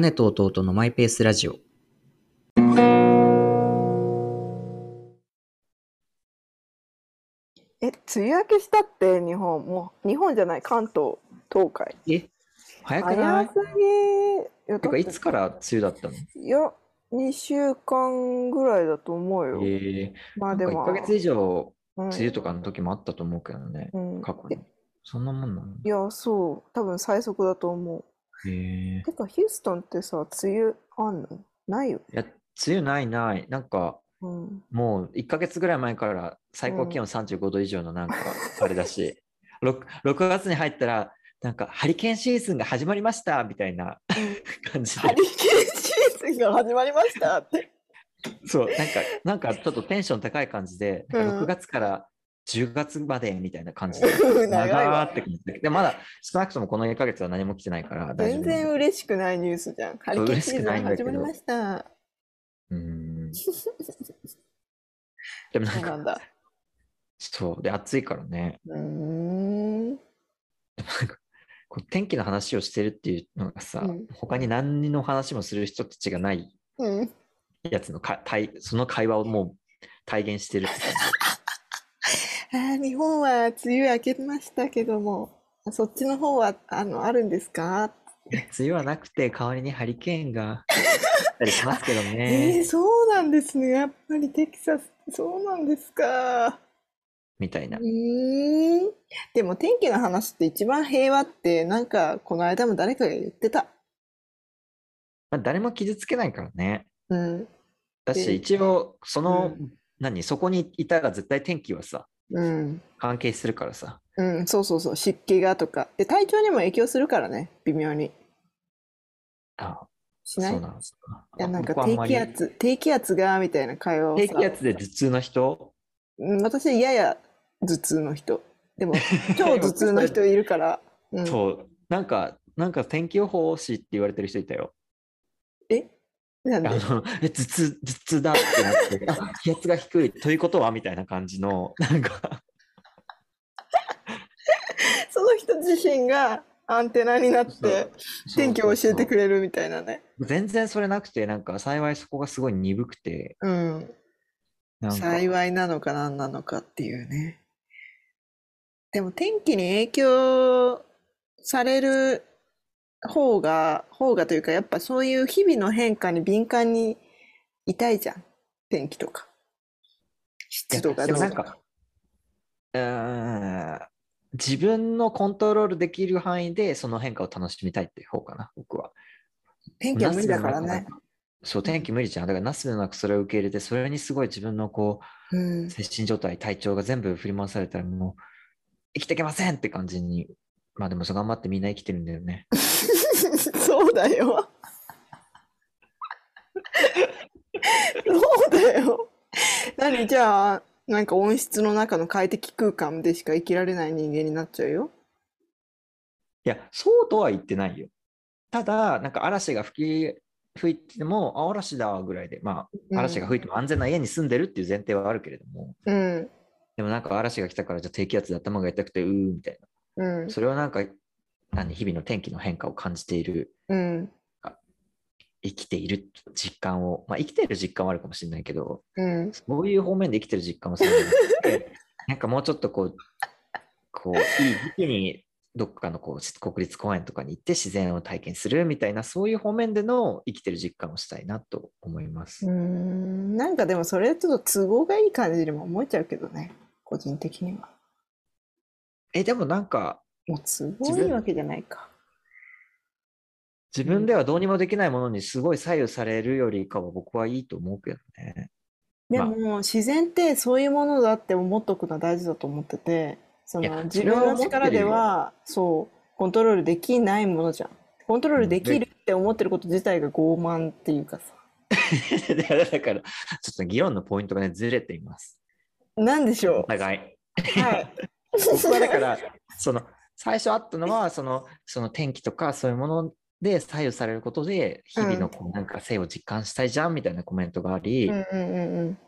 姉と弟のマイペースラジオ。え、梅雨明けしたって日本、もう日本じゃない、関東、東海？え？早くない？早すぎ。いや、てか、いつから梅雨だったの？いや、2週間ぐらいだと思うよ。ええなんかまあでも、1ヶ月以上、うん梅雨とかの時もあったと思うけどね。うん過去に。そんなもんなの？いや、そう、多分最速だと思へえう。てか、ヒューストンってさ、梅雨あんの？ないよ。いや、梅雨ないない。なんか、うん。もう1ヶ月ぐらい前から最高気温35度以上のなんか、あれだし、6, 6月に入ったら、なんかハリケーンシーズンが始まりましたみたいな感じでハリ、ケーンシーズンが始まりましたって。そう、なんか、なんかちょっとテンション高い感じで、うんなんか6月から10月までみたいな感じで、長って感じで。で、まだ少なくともこの1ヶ月は何も来てないから大丈夫。全然嬉しくないニュースじゃん。ハリケシーズン嬉しくないんだけど始まりました。うーん。でもなんか、そうなんだ。そう。で、暑いからね。うーん。なんかこう天気の話をしてるっていうのがさ、うん他に何の話もする人たちがないうん。やつのか対その会話をもう体現してるって感あー日本は梅雨明けましたけども、そっちの方はあのあるんですか？じ。梅雨はなくて代わりにハリケーンが あったりしますけどえー、ね。そうなんですね。やっぱりテキサス、そうなんですか。みたいうな。ーん。でも天気の話って一番平和って、なんかこの間も誰かが言ってた。まあ、誰も傷つけないからね。うん。でだし、一応、その、う何、そこにいたら絶対天気はさ、うん。関係するからさ。うん、そうそうそう。湿気がとか。で、体調にも影響するからね。微妙に。あ、しない？そうなんですか。いや、なんか低気圧、低気圧が、みたいな会話をさ低気圧で頭痛の人？うん私やや頭痛の人。でも、超頭痛の人いるから。うん、そう、なんか、なんか天気予報士って言われてる人いたよ。え？あの、え、頭痛、頭痛だってなって、あ、気圧が低いということはみたいな感じの、なんか、その人自身がアンテナになって天気を教えてくれれるみたいなね。全然それなくて、なんか幸いそこがすごい鈍くて、うん。幸いなのか何なのかっていうね。でも天気に影響される方が、方がというか、やっぱそういう日々の変化に敏感にいたいじゃん。天気とか。湿度がでもなんどうとかか。、うーん自分のコントロールできる範囲でその変化を楽しみたいっていう方かな、僕は。天気は無理だからね。そう、天気無理じゃん。だから、ナスの中それを受け入れて、それにすごい自分のこうんう、。精神状態、体調が全部振り回されたら、もう、生きていけませんって感じに。まあでも、そう頑張ってみんな生きてるんだよね。そうだよ。そうだよ。何じゃあ、なんか温室の中の快適空間でしか生きられない人間になっちゃうよ。いや、そうとは言ってないよ。ただ、なんか嵐が吹き、吹いても、あ、嵐だぐらいで、まあ、嵐が吹いても安全な家に住んでるっていう前提はあるけれども、うん。でもなんか嵐が来たから、じゃあ低気圧で頭が痛くて、うーみたいな。うん。それはなんか、何、日々の天気の変化を感じている、うん。生きている実感を、まあ生きている実感はあるかもしれないけど、うん。そういう方面で生きてる実感をするんじゃなくて、なんかもうちょっとこう、こう、いい時期にどっかのこう国立公園とかに行って自然を体験するみたいな、そういう方面での生きてる実感をしたいなと思います。うーん。なんかでもそれちょっと都合がいい感じにも思えちゃうけどね。個人的には。え、でもなんか、もう都合いいわけじゃないか。自分ではどうにもできないものにすごい左右されるよりかは僕はいいと思うけどね。まあでも自然ってそういうものだって思っとくのは大事だと思ってて、その自分の力でよはそうコントロールできないものじゃん。コントロールできるって思ってること自体が傲慢っていうかさ。だから、ちょっと議論のポイントがね、ずれています。なんでしょお互い。う。はい。僕はだから、その、最初あったのは、その、その天気とかそういうもので左右されることで、日々のこうなんか性を実感したいじゃんみたいなコメントがあり、うんうんうん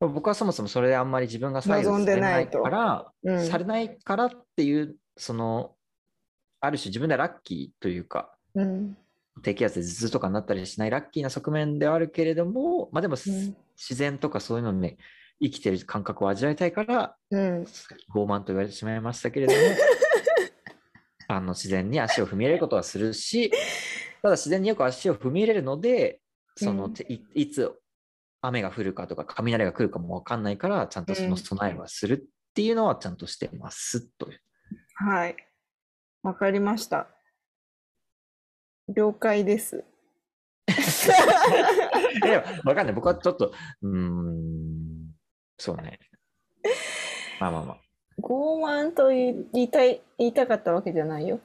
僕はそもそもそれであんまり自分が左右されないから、うん。されないからっていう、その、ある種自分でラッキーというか、うん。低気圧で頭痛とかになったりしないラッキーな側面ではあるけれども、まあでも、うん自然とかそういうのにね、生きてる感覚を味わいたいから、うん。傲慢と言われてしまいましたけれども、あの自然に足を踏み入れることはするし、ただ自然によく足を踏み入れるので、そのうんていいつ雨が降るかとか雷が来るかもわかんないから、ちゃんとその備えはするっていうのはちゃんとしてますという。はい。わかりました。了解です。えでもわかんない。僕はちょっと、うーん、そうね。まあまあまあ。傲慢と言いたい、言いたかったわけじゃないよ。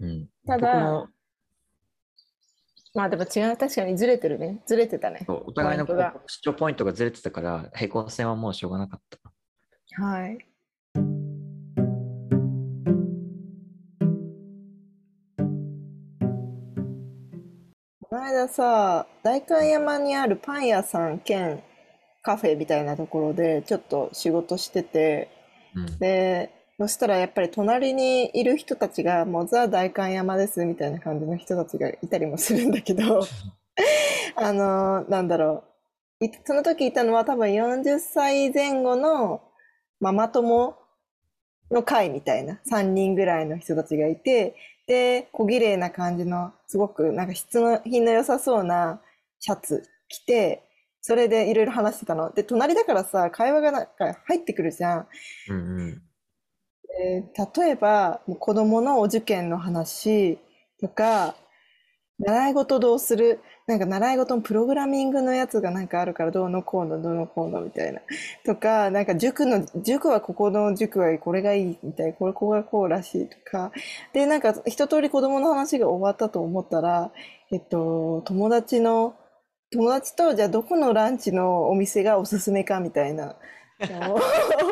うん、ただまあでも違う、確かにずれてるね。ずれてたね。そうお互いの主張ポイントがずれてたから、平行線はもうしょうがなかった。はい。この間さ、代官山にあるパン屋さん兼カフェみたいなところでちょっと仕事してて、うんで、そしたらやっぱり隣にいる人たちがもうザ・代官山ですみたいな感じの人たちがいたりもするんだけど、あの、なんだろう。いその時いたのは多分40歳前後のママ友の会みたいな3人ぐらいの人たちがいて、で、小綺麗な感じの、すごくなんか質の品の良さそうなシャツ着て、それでいろいろ話してたの。で、隣だからさ、会話がなんか入ってくるじゃん。うんうんえー例えば、もう子供のお受験の話とか、習い事どうする？なんか習い事のプログラミングのやつがなんかあるからどうのこうのどうのこうのみたいな。とか、なんか塾の、塾はここの塾はこれがいいみたいな、これここがこうらしいとか。で、なんか一通り子供の話が終わったと思ったら、えっと、友達の、友達とじゃあどこのランチのお店がおすすめかみたいなのを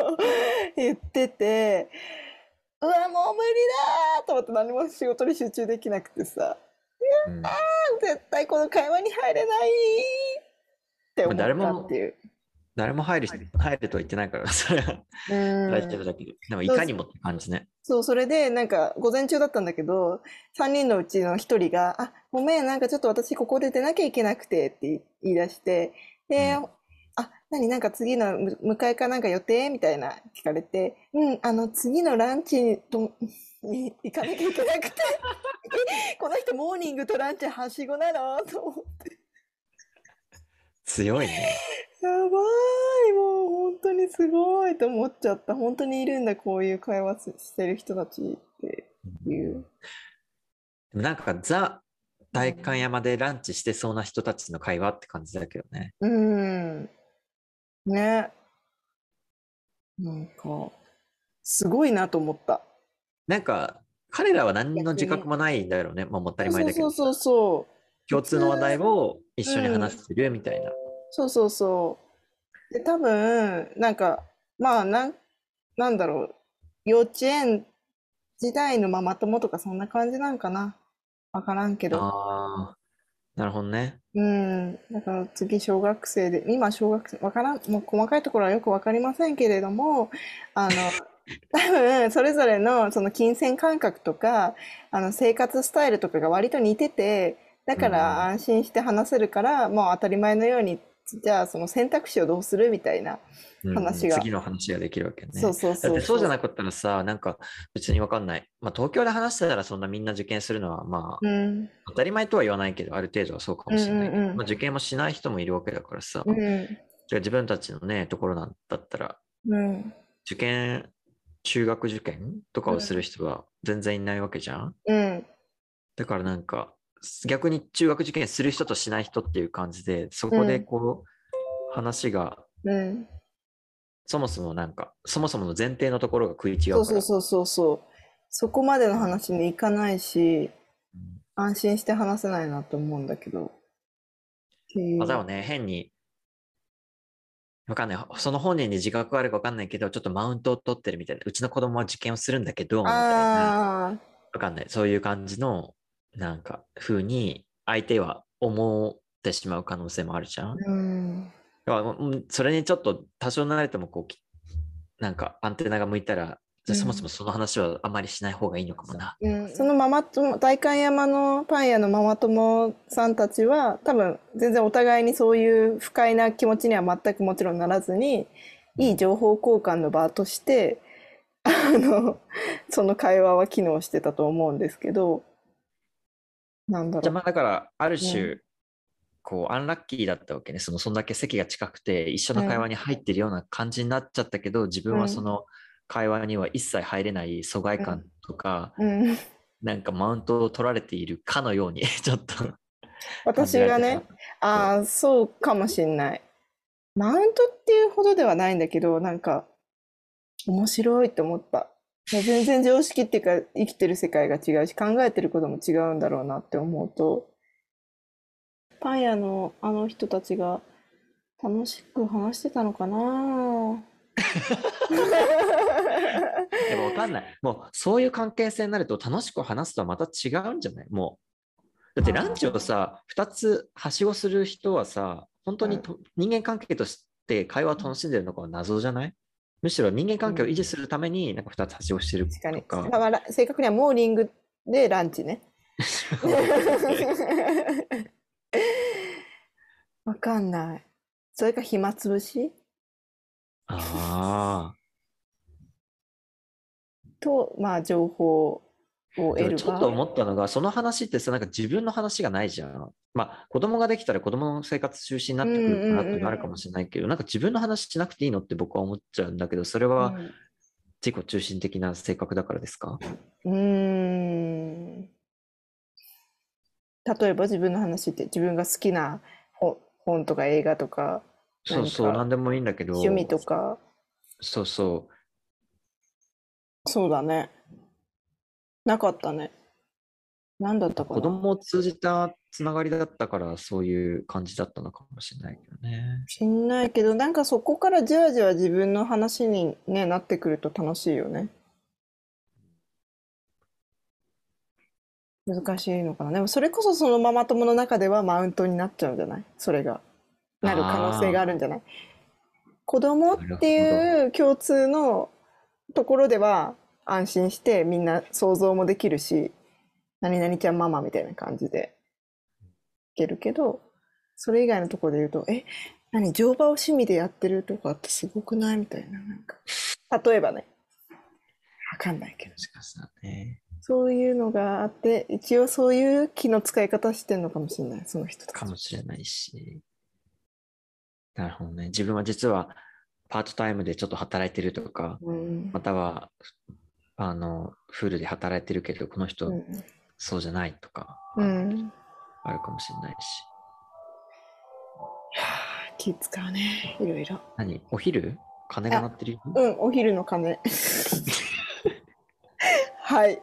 言ってて、うわ、もう無理だーと思って何も仕事に集中できなくてさ、うん絶対この会話に入れないって思ったっていう。誰も入るし入るとは言ってないから、それは。うん。大丈夫だけど、でもいかにもって感じね。そう、それで、なんか、午前中だったんだけど、3人のうちの1人が、あ、ごめん、なんかちょっと私ここで出なきゃいけなくてって言い出して、で、うん。あ、何、なんか次のむ迎えかなんか予定みたいな聞かれて、うん、あの、次のランチとに行かなきゃいけなくて、え、この人モーニングとランチはしごなのと思って。強いね。やばい、もう本当にすごいと思っちゃった。本当にいるんだ、こういう会話ししてる人たちっていう。でもなんかザ・代官山でランチしてそうな人たちの会話って感じだけどね。うん。ね。なんか、すごいなと思った。なんか彼らは何の自覚もないんだろうね。まあ当たり前だけどそうそうそうそう。共通の話題を一緒に話してるみたいな。そうそうそう。で、多分、なんか、まあ、なん、なんだろう。幼稚園時代のママ友とかそんな感じなんかな。わからんけど。ああ、なるほどね。うん。だから次小学生で、今小学生、わからん、もう細かいところはよくわかりませんけれども、あの、多分それぞれのその金銭感覚とか、あの生活スタイルとかが割と似てて、だかうんら安心して話せるから、もう当たり前のように、じゃあその選択肢をどうするみたいな。うん話が次の話ができるわけね。そうそうそうだってそうじゃなくかったらさ、なんか別にわかんない。まあ東京で話したらそんなみんな受験するのはまあうん。当たり前とは言わないけど、ある程度はそうかもしれない。うんうんうんまあ受験もしない人もいるわけだからさ。うん。じゃあ自分たちのね、ところなんだったら、うん。受験、中学受験とかをする人は全然いないわけじゃん。うん。だからなんか、逆に中学受験する人としない人っていう感じで、そこでこう、話が、うん。そもそもなんか、そもそもの前提のところが食い違そううから。そうそうそうそう。そこまでの話に行かないし、うん安心して話せないなと思うんだけど。あ、だよね、変に、わかんない。その本人に自覚があるかわかんないけど、ちょっとマウントを取ってるみたいな。うちの子供は受験をするんだけど、みたいな。わかんない。そういう感じの、なんか、風に、相手は思ってしまう可能性もあるじゃん。うん。それにちょっと多少なれてもこうきなんかアンテナが向いたらじゃあそもそもその話はあまりしない方がいいのかもな。うん、そのママ友、代官山のパン屋のママ友さんたちは、多分全然お互いにそういう不快な気持ちには全くもちろんならずに、いい情報交換の場として、あの、その会話は機能してたと思うんですけど、なんだろう。じゃあまあだから、ある種、うこう、アンラッキーだったわけね。その、そんだけ席が近くて、一緒の会話に入ってるような感じになっちゃったけど、自分はその会話には一切入れない疎外感とか、うん、なんかマウントを取られているかのように、ちょっと私がね、ああ、そうかもしんない。マウントっていうほどではないんだけど、なんか、面白いって思った。全然常識っていうか、生きてる世界が違うし、考えてることも違うんだろうなって思うと、パン屋のあの人たちが楽しく話してたのかな？でもわかんない。もうそういう関係性になると楽しく話すとはまた違うんじゃない？もう。だってランチをさ、2つはしごする人はさ、本当にと、人間関係として会話を楽しんでるのかは謎じゃない？むしろ人間関係を維持するためになんか2つはしごしてる確かに。とか。だから正確にはモーニングでランチね。わかんない。それか暇つぶし？あと、まあ、情報ちょっと思ったのが、その話ってさ、なんか自分の話がないじゃん。まあ、子供ができたら子供の生活中心になってくるかなってなるかもしれないけど、なんか自分の話しなくていいのって僕は思っちゃうんだけど、それは自己中心的な性格だからですか？うん。例えば自分の話って自分が好きな本本とか映画とかそうそう、何かなんでもいいんだけど、趣味とか、そうそう。そうだね。なかったね。何だったかな？子供を通じたつながりだったから、そういう感じだったのかもしれないけどね。しんないけど、なんかそこからじわじわ自分の話に、ね、なってくると楽しいよね。難しいのかな？でもそれこそそのママ友の中ではマウントになっちゃうんじゃない？それが。なる可能性があるんじゃない？子供っていう共通のところでは安心してみんな想像もできるし、何々ちゃんママみたいな感じでいけるけど、それ以外のところで言うと、え、何乗馬を趣味でやってるとかってすごくないみたいな、なんか。例えばね。わかんないけど。もしかしね。そういうのがあって、一応そういう気の使い方してんのかもしれない、その人たかち。もしれないし。なるほどね。自分は実はパートタイムでちょっと働いてるとか、うん。または、あの、フルで働いてるけど、この人うん。そうじゃないとか、うん。あるかもしれないし。気使うね、いろいろ。何？お昼？鐘が鳴ってるようん、お昼の鐘。はい。